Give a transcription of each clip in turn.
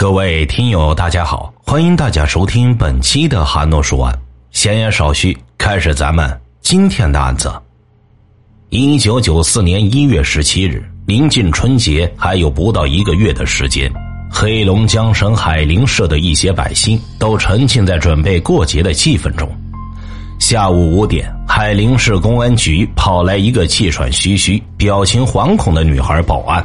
各位听友，大家好，欢迎大家收听本期的韩诺说案。闲言少叙，开始咱们今天的案子。一九九四年一月十七日，临近春节还有不到一个月的时间，黑龙江省海陵市的一些百姓都沉浸在准备过节的气氛中。下午五点，海陵市公安局跑来一个气喘吁吁、表情惶恐的女孩报案，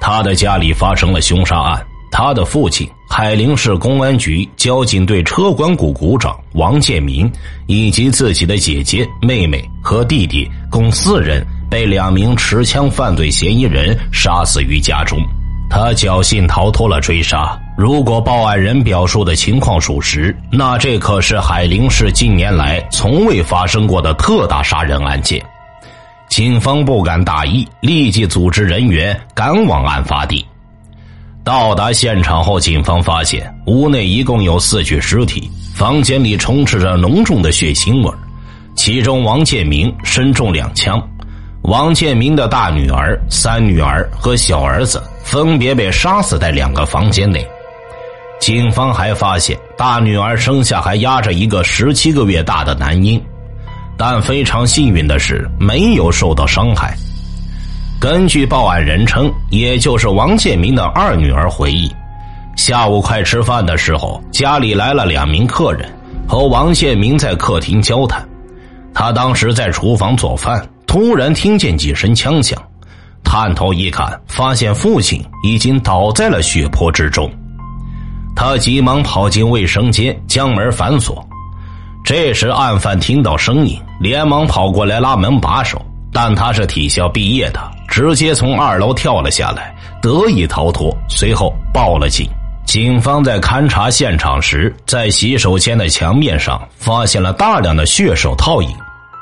她的家里发生了凶杀案。他的父亲，海陵市公安局交警队车管股股长王建民，以及自己的姐姐、妹妹和弟弟共四人，被两名持枪犯罪嫌疑人杀死于家中。他侥幸逃脱了追杀。如果报案人表述的情况属实，那这可是海陵市近年来从未发生过的特大杀人案件。警方不敢大意，立即组织人员赶往案发地。到达现场后，警方发现屋内一共有四具尸体，房间里充斥着浓重的血腥味其中，王建明身中两枪。王建明的大女儿、三女儿和小儿子分别被杀死在两个房间内。警方还发现，大女儿生下还压着一个十七个月大的男婴，但非常幸运的是，没有受到伤害。根据报案人称，也就是王建民的二女儿回忆，下午快吃饭的时候，家里来了两名客人，和王建民在客厅交谈。他当时在厨房做饭，突然听见几声枪响，探头一看，发现父亲已经倒在了血泊之中。他急忙跑进卫生间，将门反锁。这时，案犯听到声音，连忙跑过来拉门把手，但他是体校毕业的，直接从二楼跳了下来，得以逃脱。随后报了警。警方在勘查现场时，在洗手间的墙面上发现了大量的血手套影。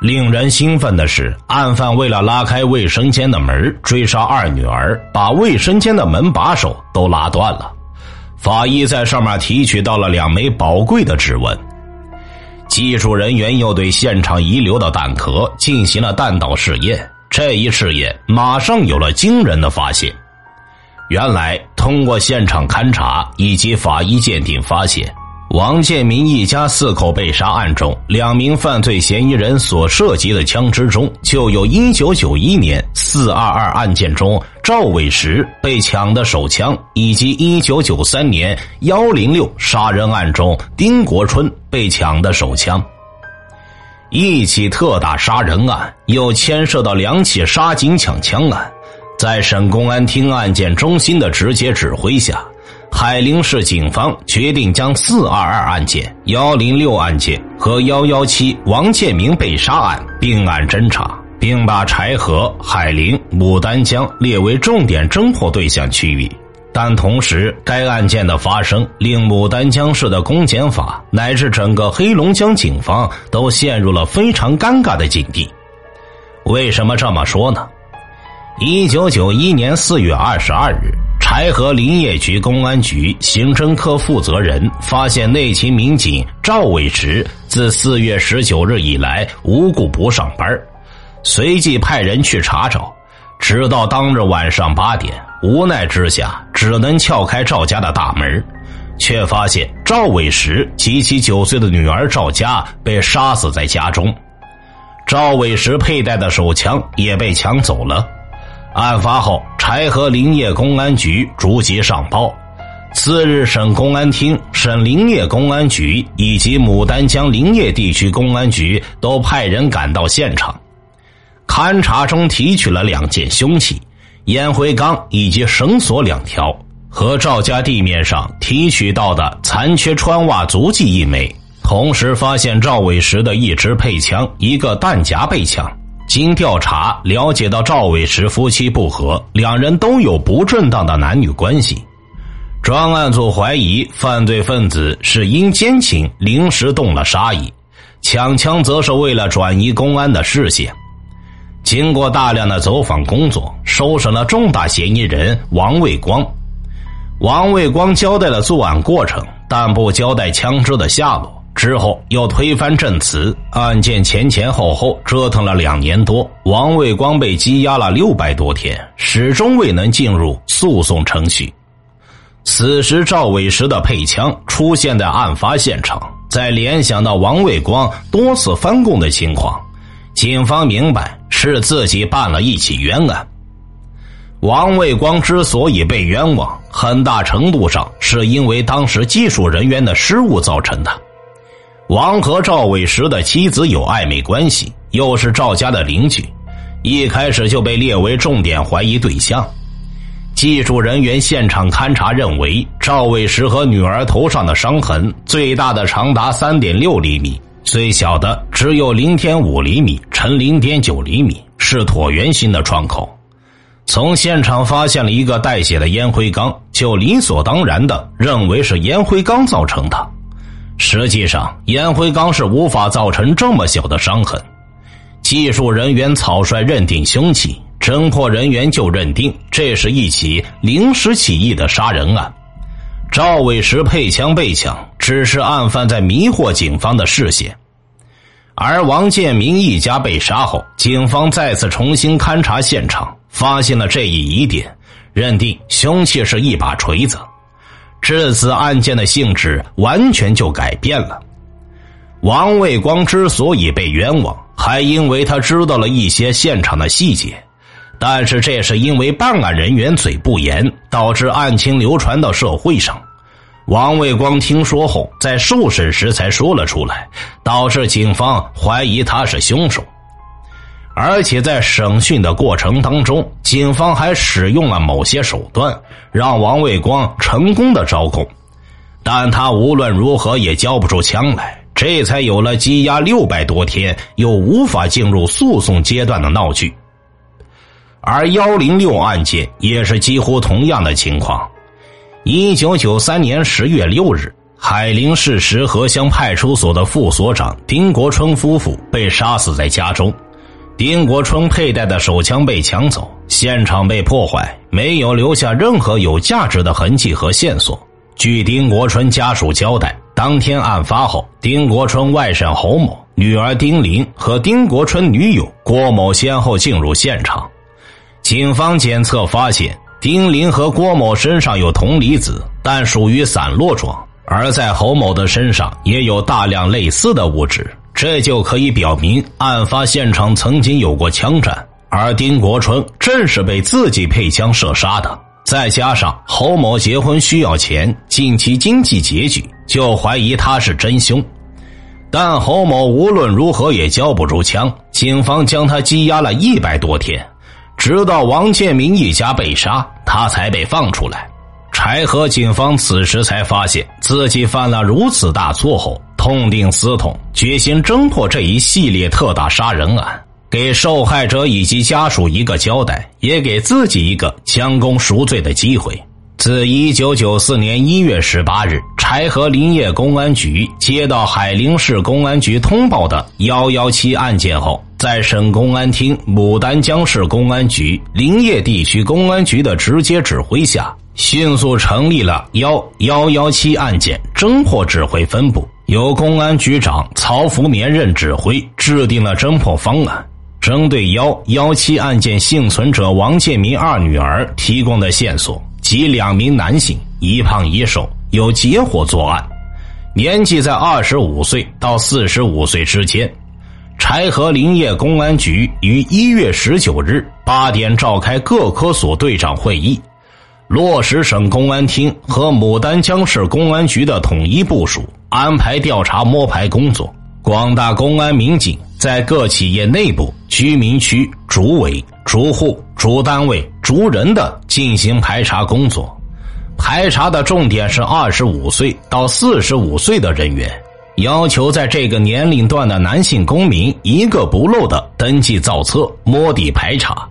令人兴奋的是，案犯为了拉开卫生间的门追杀二女儿，把卫生间的门把手都拉断了。法医在上面提取到了两枚宝贵的指纹，技术人员又对现场遗留的弹壳进行了弹道试验。这一试验马上有了惊人的发现，原来通过现场勘查以及法医鉴定发现。王建民一家四口被杀案中，两名犯罪嫌疑人所涉及的枪支中，就有一九九一年四二二案件中赵伟石被抢的手枪，以及一九九三年幺零六杀人案中丁国春被抢的手枪。一起特大杀人案又牵涉到两起杀警抢枪案，在省公安厅案件中心的直接指挥下。海陵市警方决定将四二二案件、幺零六案件和幺幺七王建明被杀案并案侦查，并把柴河、海陵、牡丹江列为重点侦破对象区域。但同时，该案件的发生令牡丹江市的公检法乃至整个黑龙江警方都陷入了非常尴尬的境地。为什么这么说呢？一九九一年四月二十二日。柴河林业局公安局刑侦科负责人发现内勤民警赵伟直自四月十九日以来无故不上班，随即派人去查找，直到当日晚上八点，无奈之下只能撬开赵家的大门，却发现赵伟石及其九岁的女儿赵佳被杀死在家中，赵伟石佩戴的手枪也被抢走了。案发后，柴河林业公安局逐级上报。次日，省公安厅、省林业公安局以及牡丹江林业地区公安局都派人赶到现场，勘查中提取了两件凶器：烟灰缸以及绳索两条，和赵家地面上提取到的残缺穿袜足迹一枚。同时，发现赵伟石的一支配枪、一个弹夹被抢。经调查了解到，赵伟石夫妻不和，两人都有不正当的男女关系。专案组怀疑犯罪分子是因奸情临时动了杀意，抢枪则是为了转移公安的视线。经过大量的走访工作，收审了重大嫌疑人王卫光。王卫光交代了作案过程，但不交代枪支的下落。之后又推翻证词，案件前前后后折腾了两年多，王卫光被羁押了六百多天，始终未能进入诉讼程序。此时赵伟石的配枪出现在案发现场，再联想到王卫光多次翻供的情况，警方明白是自己办了一起冤案。王卫光之所以被冤枉，很大程度上是因为当时技术人员的失误造成的。王和赵伟石的妻子有暧昧关系，又是赵家的邻居，一开始就被列为重点怀疑对象。技术人员现场勘查认为，赵伟石和女儿头上的伤痕最大的长达三点六厘米，最小的只有零点五厘米乘零点九厘米，是椭圆形的创口。从现场发现了一个带血的烟灰缸，就理所当然的认为是烟灰缸造成的。实际上，烟灰缸是无法造成这么小的伤痕。技术人员草率认定凶器，侦破人员就认定这是一起临时起意的杀人案。赵伟石配枪被抢，只是案犯在迷惑警方的视线。而王建民一家被杀后，警方再次重新勘查现场，发现了这一疑点，认定凶器是一把锤子。至此，案件的性质完全就改变了。王卫光之所以被冤枉，还因为他知道了一些现场的细节，但是这是因为办案人员嘴不严，导致案情流传到社会上。王卫光听说后，在受审时才说了出来，导致警方怀疑他是凶手。而且在审讯的过程当中，警方还使用了某些手段，让王卫光成功的招供，但他无论如何也交不出枪来，这才有了羁押六百多天又无法进入诉讼阶段的闹剧。而幺零六案件也是几乎同样的情况。一九九三年十月六日，海陵市石河乡派出所的副所长丁国春夫妇被杀死在家中。丁国春佩戴的手枪被抢走，现场被破坏，没有留下任何有价值的痕迹和线索。据丁国春家属交代，当天案发后，丁国春外甥侯某、女儿丁玲和丁国春女友郭某先后进入现场。警方检测发现，丁玲和郭某身上有铜离子，但属于散落状，而在侯某的身上也有大量类似的物质。这就可以表明，案发现场曾经有过枪战，而丁国春正是被自己配枪射杀的。再加上侯某结婚需要钱，近期经济拮据，就怀疑他是真凶。但侯某无论如何也交不出枪，警方将他羁押了一百多天，直到王建民一家被杀，他才被放出来。柴河警方此时才发现自己犯了如此大错后。痛定思痛，决心侦破这一系列特大杀人案，给受害者以及家属一个交代，也给自己一个将功赎罪的机会。自一九九四年一月十八日，柴河林业公安局接到海陵市公安局通报的幺幺七案件后，在省公安厅、牡丹江市公安局、林业地区公安局的直接指挥下，迅速成立了幺幺幺七案件侦破指挥分部。由公安局长曹福绵任指挥，制定了侦破方案。针对幺幺七案件幸存者王建民二女儿提供的线索，及两名男性，一胖一瘦，有结伙作案，年纪在二十五岁到四十五岁之间。柴河林业公安局于一月十九日八点召开各科所队长会议，落实省公安厅和牡丹江市公安局的统一部署。安排调查摸排工作，广大公安民警在各企业内部、居民区主委、主户、主单位、逐人的进行排查工作。排查的重点是二十五岁到四十五岁的人员，要求在这个年龄段的男性公民一个不漏的登记造册、摸底排查。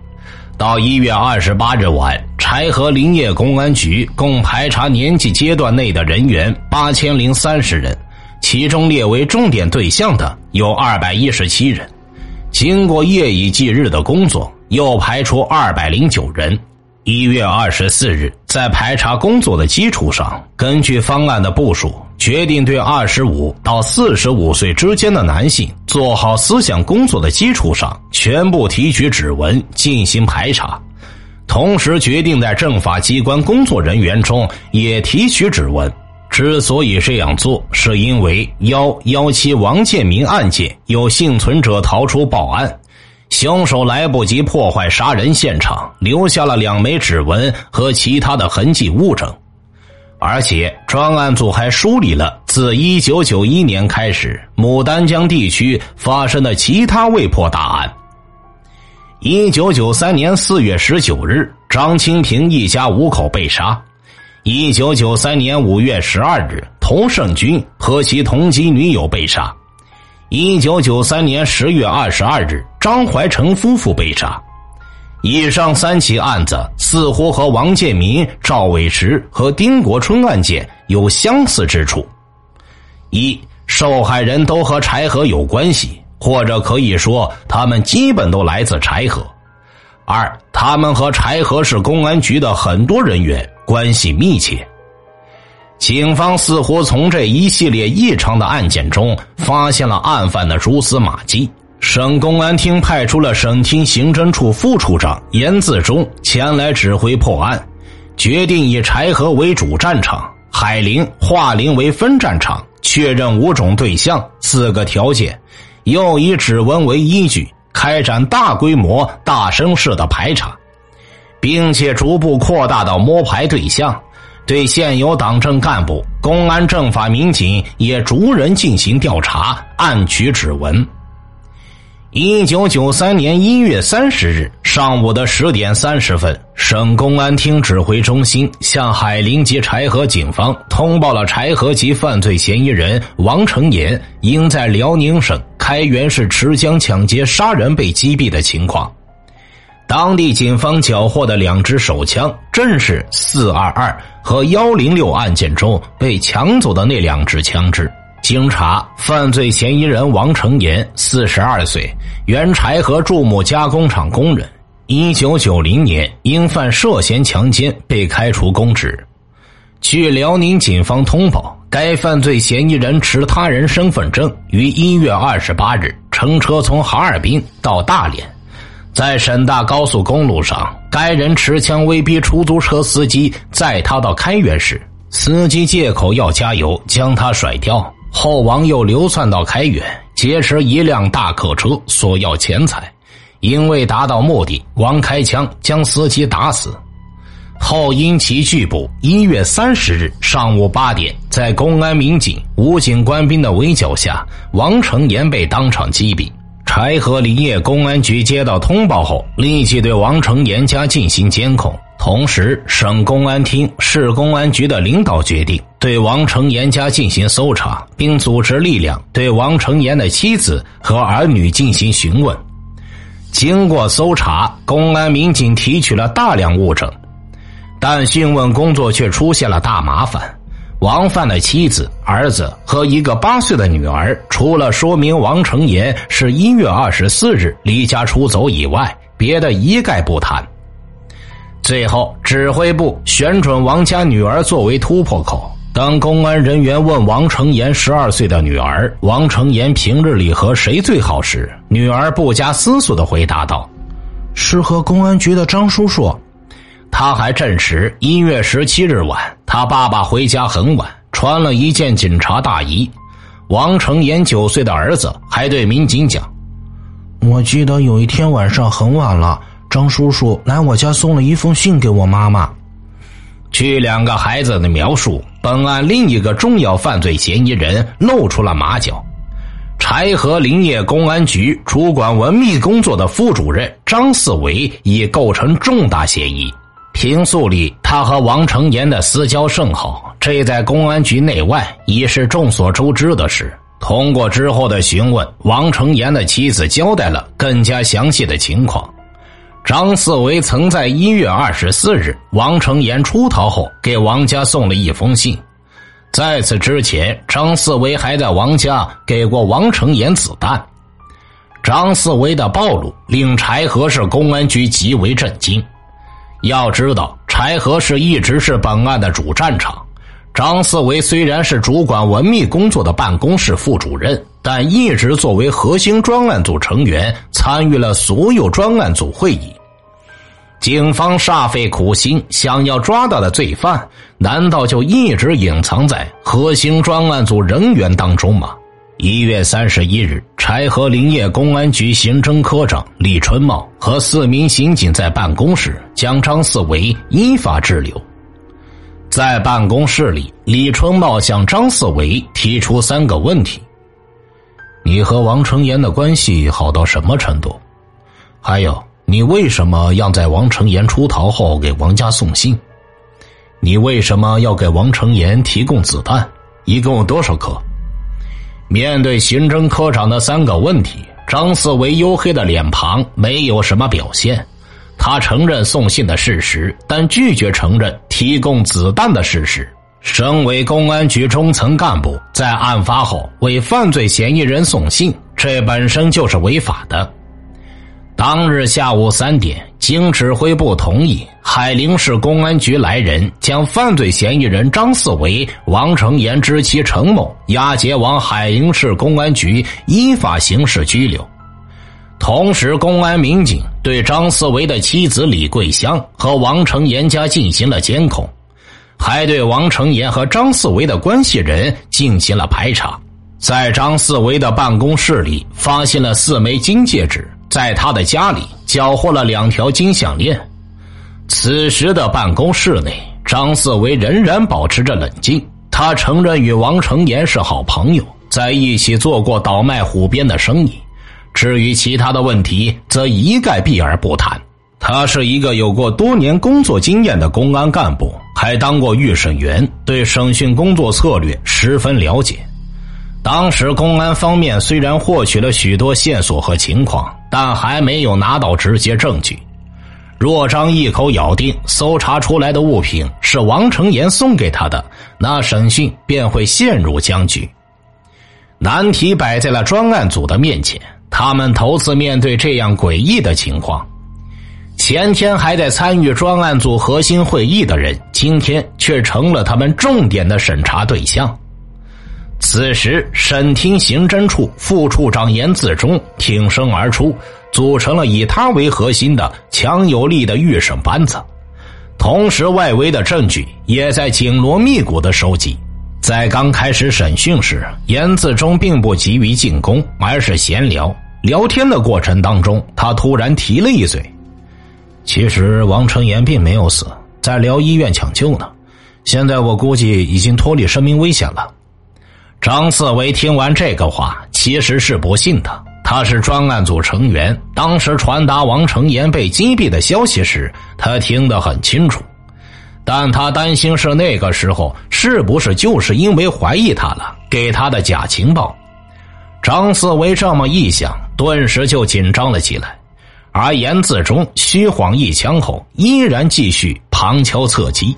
到一月二十八日晚，柴河林业公安局共排查年纪阶段内的人员八千零三十人，其中列为重点对象的有二百一十七人。经过夜以继日的工作，又排除二百零九人。一月二十四日，在排查工作的基础上，根据方案的部署，决定对二十五到四十五岁之间的男性做好思想工作的基础上，全部提取指纹进行排查。同时决定在政法机关工作人员中也提取指纹。之所以这样做，是因为幺幺七王建民案件有幸存者逃出报案，凶手来不及破坏杀人现场，留下了两枚指纹和其他的痕迹物证。而且专案组还梳理了自一九九一年开始牡丹江地区发生的其他未破大案。一九九三年四月十九日，张清平一家五口被杀。一九九三年五月十二日，童胜军和其同级女友被杀。一九九三年十月二十二日，张怀成夫妇被杀。以上三起案子似乎和王建民、赵伟石和丁国春案件有相似之处：一、受害人都和柴河有关系，或者可以说他们基本都来自柴河；二、他们和柴河市公安局的很多人员。关系密切，警方似乎从这一系列异常的案件中发现了案犯的蛛丝马迹。省公安厅派出了省厅刑侦处副处长严自忠前来指挥破案，决定以柴河为主战场，海陵、桦陵为分战场，确认五种对象、四个条件，又以指纹为依据，开展大规模、大声势的排查。并且逐步扩大到摸排对象，对现有党政干部、公安政法民警也逐人进行调查，暗取指纹。一九九三年一月三十日上午的十点三十分，省公安厅指挥中心向海陵及柴河警方通报了柴河籍犯罪嫌疑人王成岩因在辽宁省开原市持枪抢劫杀人被击毙的情况。当地警方缴获的两支手枪，正是四二二和幺零六案件中被抢走的那两支枪支。经查，犯罪嫌疑人王成岩，四十二岁，原柴河注木加工厂工人。一九九零年因犯涉嫌强奸被开除公职。据辽宁警方通报，该犯罪嫌疑人持他人身份证，于一月二十八日乘车从哈尔滨到大连。在沈大高速公路上，该人持枪威逼出租车司机载他到开原市，司机借口要加油，将他甩掉。后王又流窜到开远，劫持一辆大客车，索要钱财。因未达到目的，王开枪将司机打死。后因其拒捕，一月三十日上午八点，在公安民警、武警官兵的围剿下，王成岩被当场击毙。柴河林业公安局接到通报后，立即对王成岩家进行监控。同时，省公安厅、市公安局的领导决定对王成岩家进行搜查，并组织力量对王成岩的妻子和儿女进行询问。经过搜查，公安民警提取了大量物证，但讯问工作却出现了大麻烦。王范的妻子、儿子和一个八岁的女儿，除了说明王成岩是一月二十四日离家出走以外，别的一概不谈。最后，指挥部选准王家女儿作为突破口。当公安人员问王成岩十二岁的女儿王成岩平日里和谁最好时，女儿不加思索的回答道：“是和公安局的张叔叔。”他还证实，一月十七日晚，他爸爸回家很晚，穿了一件警察大衣。王成岩九岁的儿子还对民警讲：“我记得有一天晚上很晚了，张叔叔来我家送了一封信给我妈妈。”据两个孩子的描述，本案另一个重要犯罪嫌疑人露出了马脚——柴河林业公安局主管文秘工作的副主任张四维，已构成重大嫌疑。平素里，他和王成岩的私交甚好，这在公安局内外已是众所周知的事。通过之后的询问，王成岩的妻子交代了更加详细的情况。张四维曾在一月二十四日王成岩出逃后，给王家送了一封信。在此之前，张四维还在王家给过王成岩子弹。张四维的暴露令柴河市公安局极为震惊。要知道，柴河市一直是本案的主战场。张四维虽然是主管文秘工作的办公室副主任，但一直作为核心专案组成员，参与了所有专案组会议。警方煞费苦心，想要抓到的罪犯，难道就一直隐藏在核心专案组人员当中吗？一月三十一日，柴河林业公安局刑侦科长李春茂和四名刑警在办公室将张四维依法拘留。在办公室里，李春茂向张四维提出三个问题：你和王成岩的关系好到什么程度？还有，你为什么要在王成岩出逃后给王家送信？你为什么要给王成岩提供子弹？一共多少颗？面对刑侦科长的三个问题，张四维黝黑的脸庞没有什么表现。他承认送信的事实，但拒绝承认提供子弹的事实。身为公安局中层干部，在案发后为犯罪嫌疑人送信，这本身就是违法的。当日下午三点，经指挥部同意，海陵市公安局来人将犯罪嫌疑人张四维、王成岩之妻陈某押解往海陵市公安局依法刑事拘留。同时，公安民警对张四维的妻子李桂香和王成岩家进行了监控，还对王成岩和张四维的关系人进行了排查。在张四维的办公室里，发现了四枚金戒指。在他的家里缴获了两条金项链。此时的办公室内，张四维仍然保持着冷静。他承认与王成岩是好朋友，在一起做过倒卖虎鞭的生意。至于其他的问题，则一概避而不谈。他是一个有过多年工作经验的公安干部，还当过预审员，对审讯工作策略十分了解。当时公安方面虽然获取了许多线索和情况。但还没有拿到直接证据。若张一口咬定搜查出来的物品是王成岩送给他的，那审讯便会陷入僵局。难题摆在了专案组的面前，他们头次面对这样诡异的情况。前天还在参与专案组核心会议的人，今天却成了他们重点的审查对象。此时，审厅刑侦处副处长严自忠挺身而出，组成了以他为核心的强有力的预审班子。同时，外围的证据也在紧锣密鼓的收集。在刚开始审讯时，严自忠并不急于进攻，而是闲聊。聊天的过程当中，他突然提了一嘴：“其实王成岩并没有死，在辽医院抢救呢。现在我估计已经脱离生命危险了。”张四维听完这个话，其实是不信的。他是专案组成员，当时传达王成岩被击毙的消息时，他听得很清楚。但他担心是那个时候，是不是就是因为怀疑他了，给他的假情报？张四维这么一想，顿时就紧张了起来。而严自忠虚晃一枪后，依然继续旁敲侧击。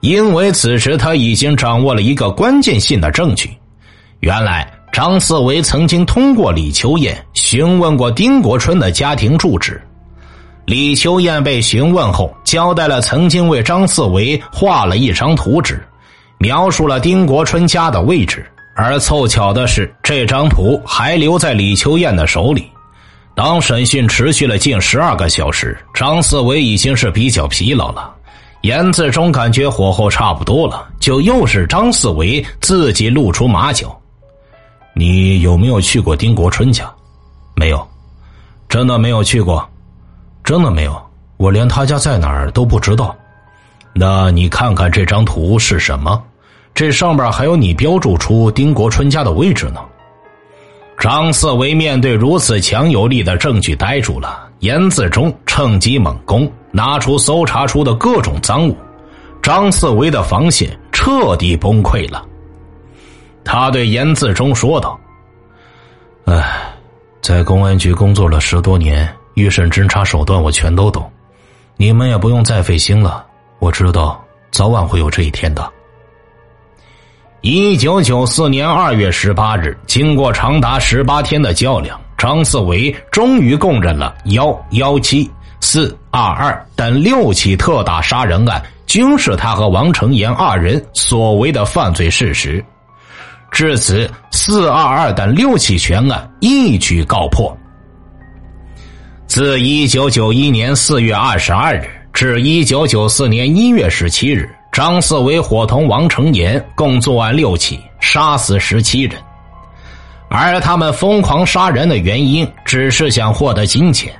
因为此时他已经掌握了一个关键性的证据，原来张四维曾经通过李秋燕询问过丁国春的家庭住址。李秋燕被询问后，交代了曾经为张四维画了一张图纸，描述了丁国春家的位置。而凑巧的是，这张图还留在李秋燕的手里。当审讯持续了近十二个小时，张四维已经是比较疲劳了。严自忠感觉火候差不多了，就又是张四维自己露出马脚。你有没有去过丁国春家？没有，真的没有去过，真的没有。我连他家在哪儿都不知道。那你看看这张图是什么？这上边还有你标注出丁国春家的位置呢。张四维面对如此强有力的证据呆住了，严自忠趁机猛攻。拿出搜查出的各种赃物，张四维的防线彻底崩溃了。他对严自忠说道：“哎，在公安局工作了十多年，预审侦查手段我全都懂，你们也不用再费心了。我知道早晚会有这一天的。”一九九四年二月十八日，经过长达十八天的较量，张四维终于供认了幺幺七。四二二等六起特大杀人案，均是他和王成岩二人所为的犯罪事实。至此，四二二等六起全案一举告破。自一九九一年四月二十二日至一九九四年一月十七日，张四维伙同王成岩共作案六起，杀死十七人。而他们疯狂杀人的原因，只是想获得金钱。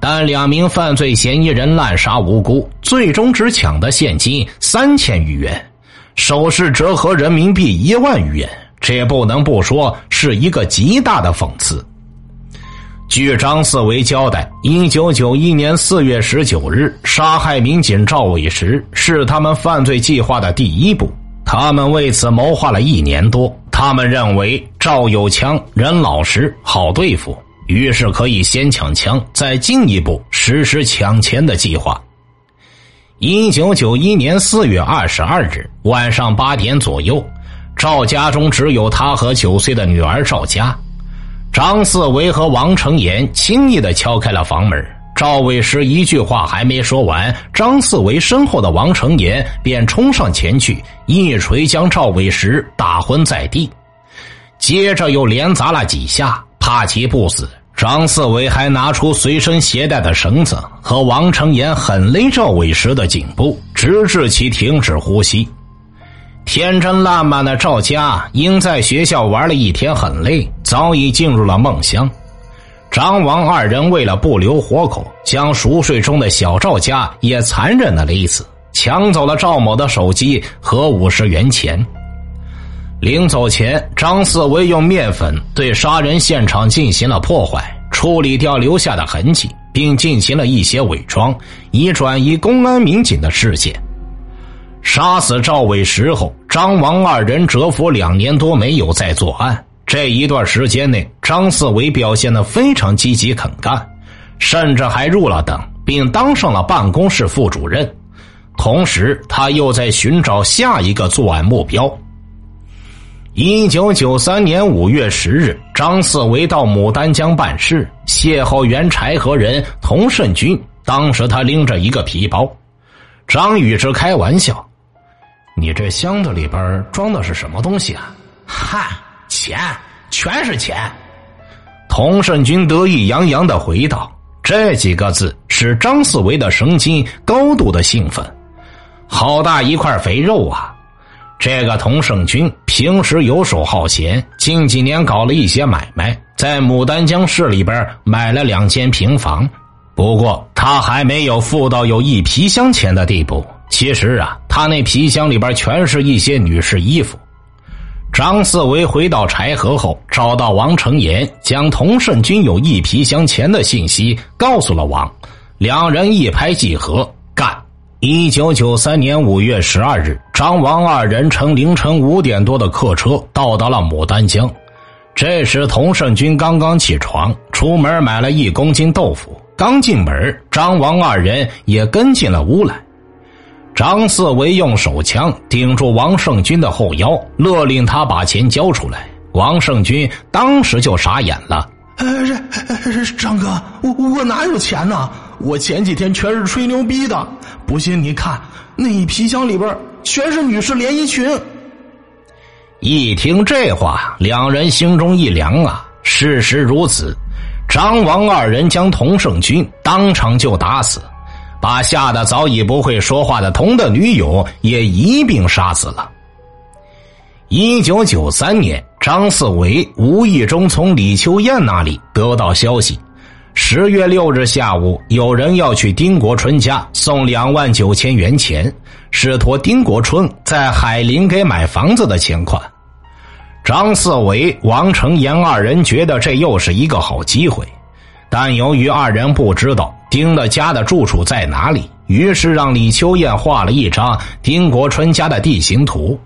但两名犯罪嫌疑人滥杀无辜，最终只抢得现金三千余元，首饰折合人民币一万余元，这也不能不说是一个极大的讽刺。据张四维交代，一九九一年四月十九日，杀害民警赵伟时是他们犯罪计划的第一步。他们为此谋划了一年多。他们认为赵有枪，人老实，好对付。于是可以先抢枪，再进一步实施抢钱的计划。一九九一年四月二十二日晚上八点左右，赵家中只有他和九岁的女儿赵佳。张四维和王成岩轻易的敲开了房门。赵伟石一句话还没说完，张四维身后的王成岩便冲上前去，一锤将赵伟石打昏在地，接着又连砸了几下，怕其不死。张四维还拿出随身携带的绳子，和王成岩狠勒赵伟石的颈部，直至其停止呼吸。天真烂漫的赵家因在学校玩了一天很累，早已进入了梦乡。张王二人为了不留活口，将熟睡中的小赵家也残忍的勒死，抢走了赵某的手机和五十元钱。临走前，张四维用面粉对杀人现场进行了破坏，处理掉留下的痕迹，并进行了一些伪装，以转移公安民警的视线。杀死赵伟时后，张王二人蛰伏两年多，没有再作案。这一段时间内，张四维表现得非常积极肯干，甚至还入了党，并当上了办公室副主任。同时，他又在寻找下一个作案目标。一九九三年五月十日，张四维到牡丹江办事，邂逅原柴河人童胜军。当时他拎着一个皮包，张宇之开玩笑：“你这箱子里边装的是什么东西啊？”“嗨，钱，全是钱。”童胜军得意洋洋的回道。这几个字使张四维的神经高度的兴奋。好大一块肥肉啊！这个童胜军平时游手好闲，近几年搞了一些买卖，在牡丹江市里边买了两间平房。不过他还没有富到有一皮箱钱的地步。其实啊，他那皮箱里边全是一些女士衣服。张四维回到柴河后，找到王成岩，将童胜军有一皮箱钱的信息告诉了王，两人一拍即合，一九九三年五月十二日，张王二人乘凌晨五点多的客车到达了牡丹江。这时，童胜军刚刚起床，出门买了一公斤豆腐。刚进门，张王二人也跟进了屋来。张四维用手枪顶住王胜军的后腰，勒令他把钱交出来。王胜军当时就傻眼了：“呃，张哥，我我哪有钱呢？我前几天全是吹牛逼的。”不信你看，那一皮箱里边全是女士连衣裙。一听这话，两人心中一凉啊！事实如此，张王二人将童胜军当场就打死，把吓得早已不会说话的童的女友也一并杀死了。一九九三年，张四维无意中从李秋燕那里得到消息。十月六日下午，有人要去丁国春家送两万九千元钱，是托丁国春在海陵给买房子的钱款。张四维、王成岩二人觉得这又是一个好机会，但由于二人不知道丁的家的住处在哪里，于是让李秋燕画了一张丁国春家的地形图，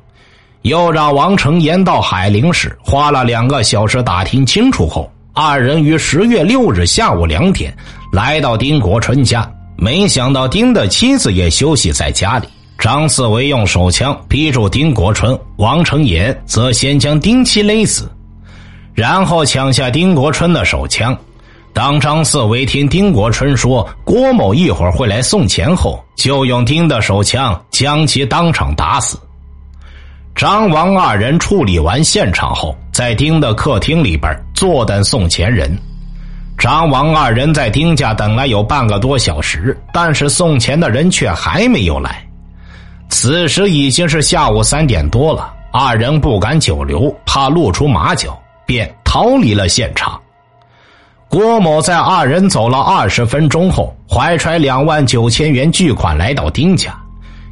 又让王成岩到海陵市花了两个小时打听清楚后。二人于十月六日下午两点来到丁国春家，没想到丁的妻子也休息在家里。张四维用手枪逼住丁国春，王成岩则先将丁妻勒死，然后抢下丁国春的手枪。当张四维听丁国春说郭某一会儿会来送钱后，就用丁的手枪将其当场打死。张王二人处理完现场后，在丁的客厅里边坐等送钱人。张王二人在丁家等了有半个多小时，但是送钱的人却还没有来。此时已经是下午三点多了，二人不敢久留，怕露出马脚，便逃离了现场。郭某在二人走了二十分钟后，怀揣两万九千元巨款来到丁家。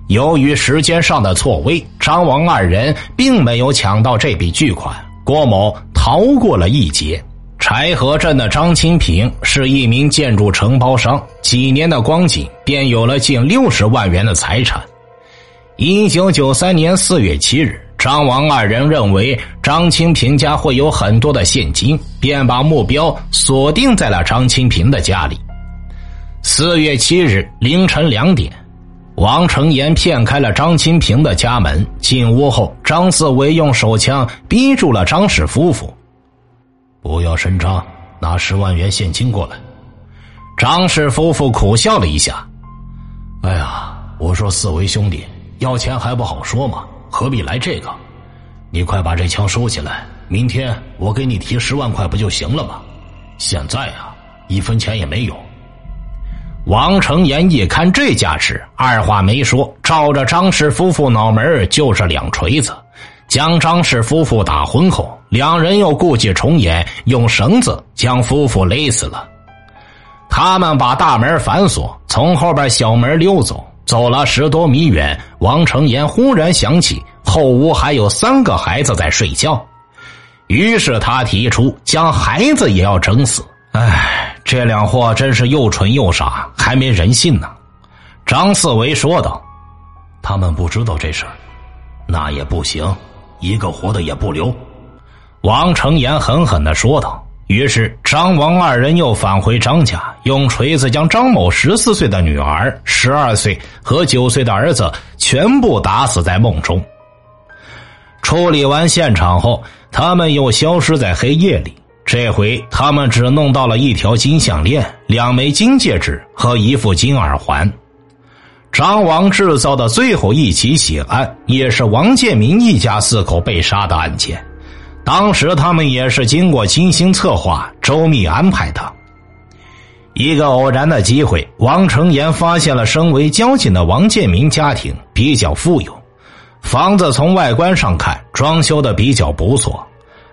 由于时间上的错位，张王二人并没有抢到这笔巨款，郭某逃过了一劫。柴河镇的张清平是一名建筑承包商，几年的光景便有了近六十万元的财产。一九九三年四月七日。张王二人认为张清平家会有很多的现金，便把目标锁定在了张清平的家里。四月七日凌晨两点，王成岩骗开了张清平的家门。进屋后，张四维用手枪逼住了张氏夫妇：“不要声张，拿十万元现金过来。”张氏夫妇苦笑了一下：“哎呀，我说四维兄弟，要钱还不好说吗？”何必来这个？你快把这枪收起来，明天我给你提十万块不就行了吗？现在啊，一分钱也没有。王成岩一看这架势，二话没说，照着张氏夫妇脑门就是两锤子，将张氏夫妇打昏后，两人又故伎重演，用绳子将夫妇勒死了。他们把大门反锁，从后边小门溜走。走了十多米远，王成岩忽然想起后屋还有三个孩子在睡觉，于是他提出将孩子也要整死。哎，这两货真是又蠢又傻，还没人性呢。张四维说道：“他们不知道这事儿，那也不行，一个活的也不留。”王成岩狠狠的说道。于是，张王二人又返回张家，用锤子将张某十四岁的女儿、十二岁和九岁的儿子全部打死在梦中。处理完现场后，他们又消失在黑夜里。这回，他们只弄到了一条金项链、两枚金戒指和一副金耳环。张王制造的最后一起血案，也是王建民一家四口被杀的案件。当时他们也是经过精心策划、周密安排的。一个偶然的机会，王成岩发现了身为交警的王建民家庭比较富有，房子从外观上看装修的比较不错。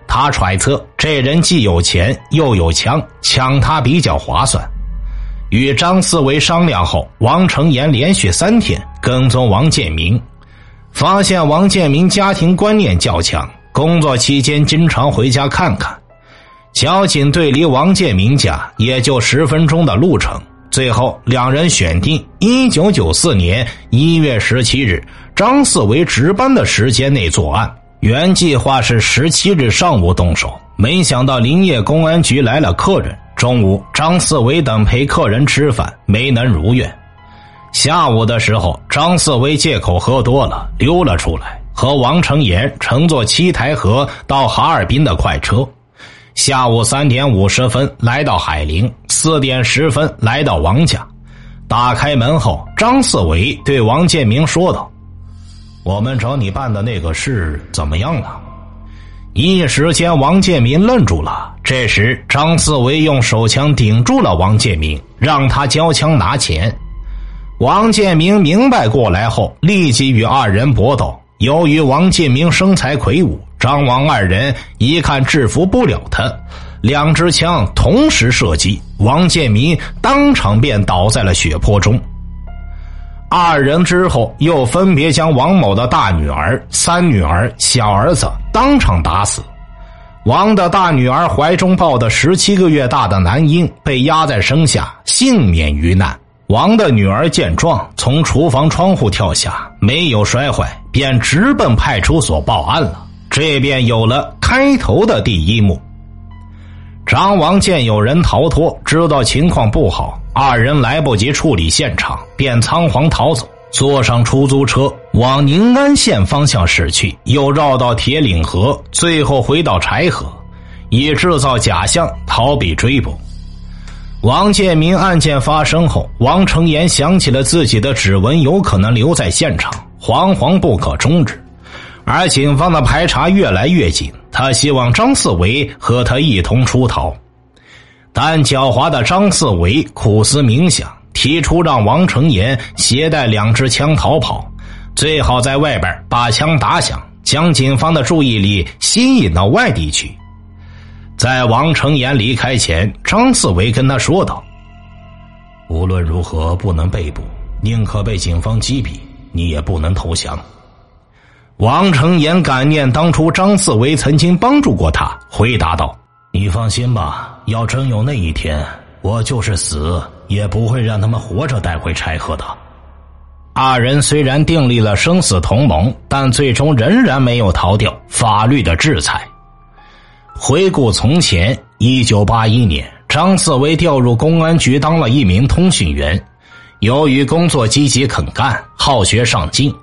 他揣测这人既有钱又有枪，抢他比较划算。与张四维商量后，王成岩连续三天跟踪王建民，发现王建民家庭观念较强。工作期间经常回家看看，交警队离王建民家也就十分钟的路程。最后，两人选定一九九四年一月十七日张四维值班的时间内作案。原计划是十七日上午动手，没想到林业公安局来了客人。中午，张四维等陪客人吃饭，没能如愿。下午的时候，张四维借口喝多了，溜了出来。和王成岩乘坐七台河到哈尔滨的快车，下午三点五十分来到海陵，四点十分来到王家。打开门后，张四维对王建明说道：“我们找你办的那个事怎么样了？”一时间，王建民愣住了。这时，张四维用手枪顶住了王建民，让他交枪拿钱。王建民明白过来后，立即与二人搏斗。由于王建明身材魁梧，张王二人一看制服不了他，两支枪同时射击，王建民当场便倒在了血泊中。二人之后又分别将王某的大女儿、三女儿、小儿子当场打死。王的大女儿怀中抱的十七个月大的男婴被压在身下，幸免于难。王的女儿见状，从厨房窗户跳下，没有摔坏，便直奔派出所报案了。这便有了开头的第一幕。张王见有人逃脱，知道情况不好，二人来不及处理现场，便仓皇逃走，坐上出租车往宁安县方向驶去，又绕到铁岭河，最后回到柴河，以制造假象逃避追捕。王建民案件发生后，王成岩想起了自己的指纹有可能留在现场，惶惶不可终日。而警方的排查越来越紧，他希望张四维和他一同出逃。但狡猾的张四维苦思冥想，提出让王成岩携带两支枪逃跑，最好在外边把枪打响，将警方的注意力吸引到外地去。在王成岩离开前，张四维跟他说道：“无论如何不能被捕，宁可被警方击毙，你也不能投降。”王成言感念当初张四维曾经帮助过他，回答道。你放心吧，要真有那一天，我就是死也不会让他们活着带回柴河的。二人虽然订立了生死同盟，但最终仍然没有逃掉法律的制裁。回顾从前，一九八一年，张四维调入公安局当了一名通讯员，由于工作积极肯干、好学上进，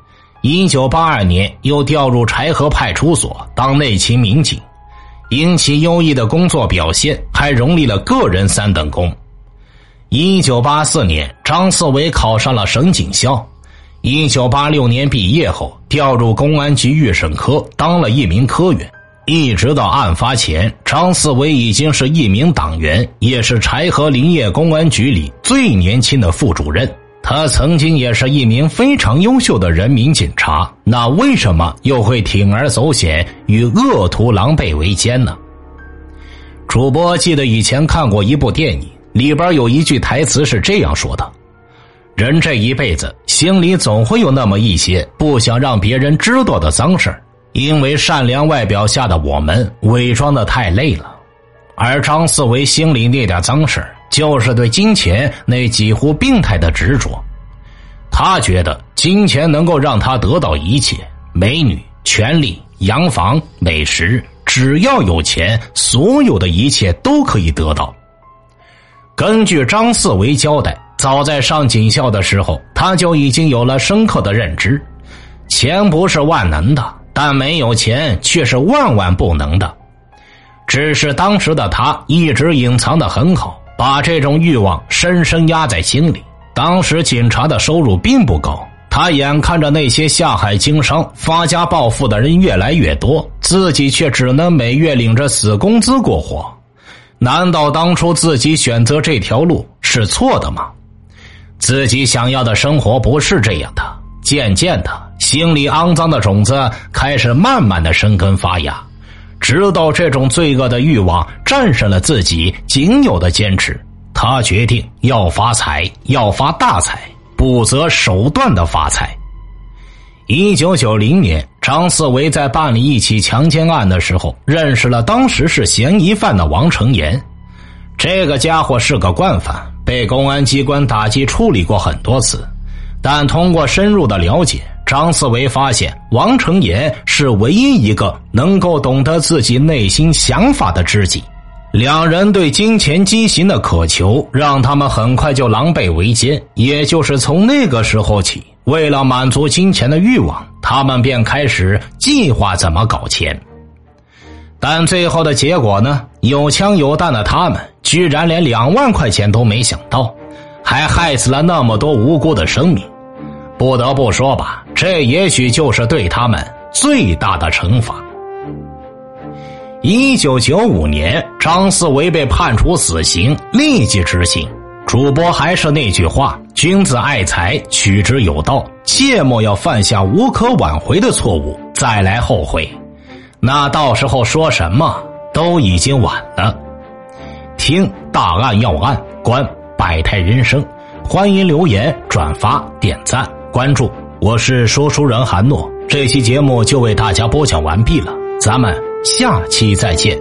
一九八二年又调入柴河派出所当内勤民警。因其优异的工作表现，还荣立了个人三等功。一九八四年，张四维考上了省警校。一九八六年毕业后，调入公安局预审科，当了一名科员。一直到案发前，张四维已经是一名党员，也是柴河林业公安局里最年轻的副主任。他曾经也是一名非常优秀的人民警察，那为什么又会铤而走险与恶徒狼狈为奸呢？主播记得以前看过一部电影，里边有一句台词是这样说的：“人这一辈子心里总会有那么一些不想让别人知道的脏事因为善良外表下的我们伪装的太累了。”而张四维心里那点脏事就是对金钱那几乎病态的执着，他觉得金钱能够让他得到一切：美女、权力、洋房、美食，只要有钱，所有的一切都可以得到。根据张四维交代，早在上警校的时候，他就已经有了深刻的认知：钱不是万能的，但没有钱却是万万不能的。只是当时的他一直隐藏的很好，把这种欲望深深压在心里。当时警察的收入并不高，他眼看着那些下海经商、发家暴富的人越来越多，自己却只能每月领着死工资过活。难道当初自己选择这条路是错的吗？自己想要的生活不是这样的。渐渐的，心里肮脏的种子开始慢慢的生根发芽。直到这种罪恶的欲望战胜了自己仅有的坚持，他决定要发财，要发大财，不择手段的发财。一九九零年，张四维在办理一起强奸案的时候，认识了当时是嫌疑犯的王成言。这个家伙是个惯犯，被公安机关打击处理过很多次，但通过深入的了解。张四维发现，王成言是唯一一个能够懂得自己内心想法的知己。两人对金钱畸形的渴求，让他们很快就狼狈为奸。也就是从那个时候起，为了满足金钱的欲望，他们便开始计划怎么搞钱。但最后的结果呢？有枪有弹的他们，居然连两万块钱都没想到，还害死了那么多无辜的生命。不得不说吧，这也许就是对他们最大的惩罚。一九九五年，张四维被判处死刑，立即执行。主播还是那句话：君子爱财，取之有道，切莫要犯下无可挽回的错误，再来后悔。那到时候说什么都已经晚了。听大案要案，观百态人生，欢迎留言、转发、点赞。关注，我是说书人韩诺。这期节目就为大家播讲完毕了，咱们下期再见。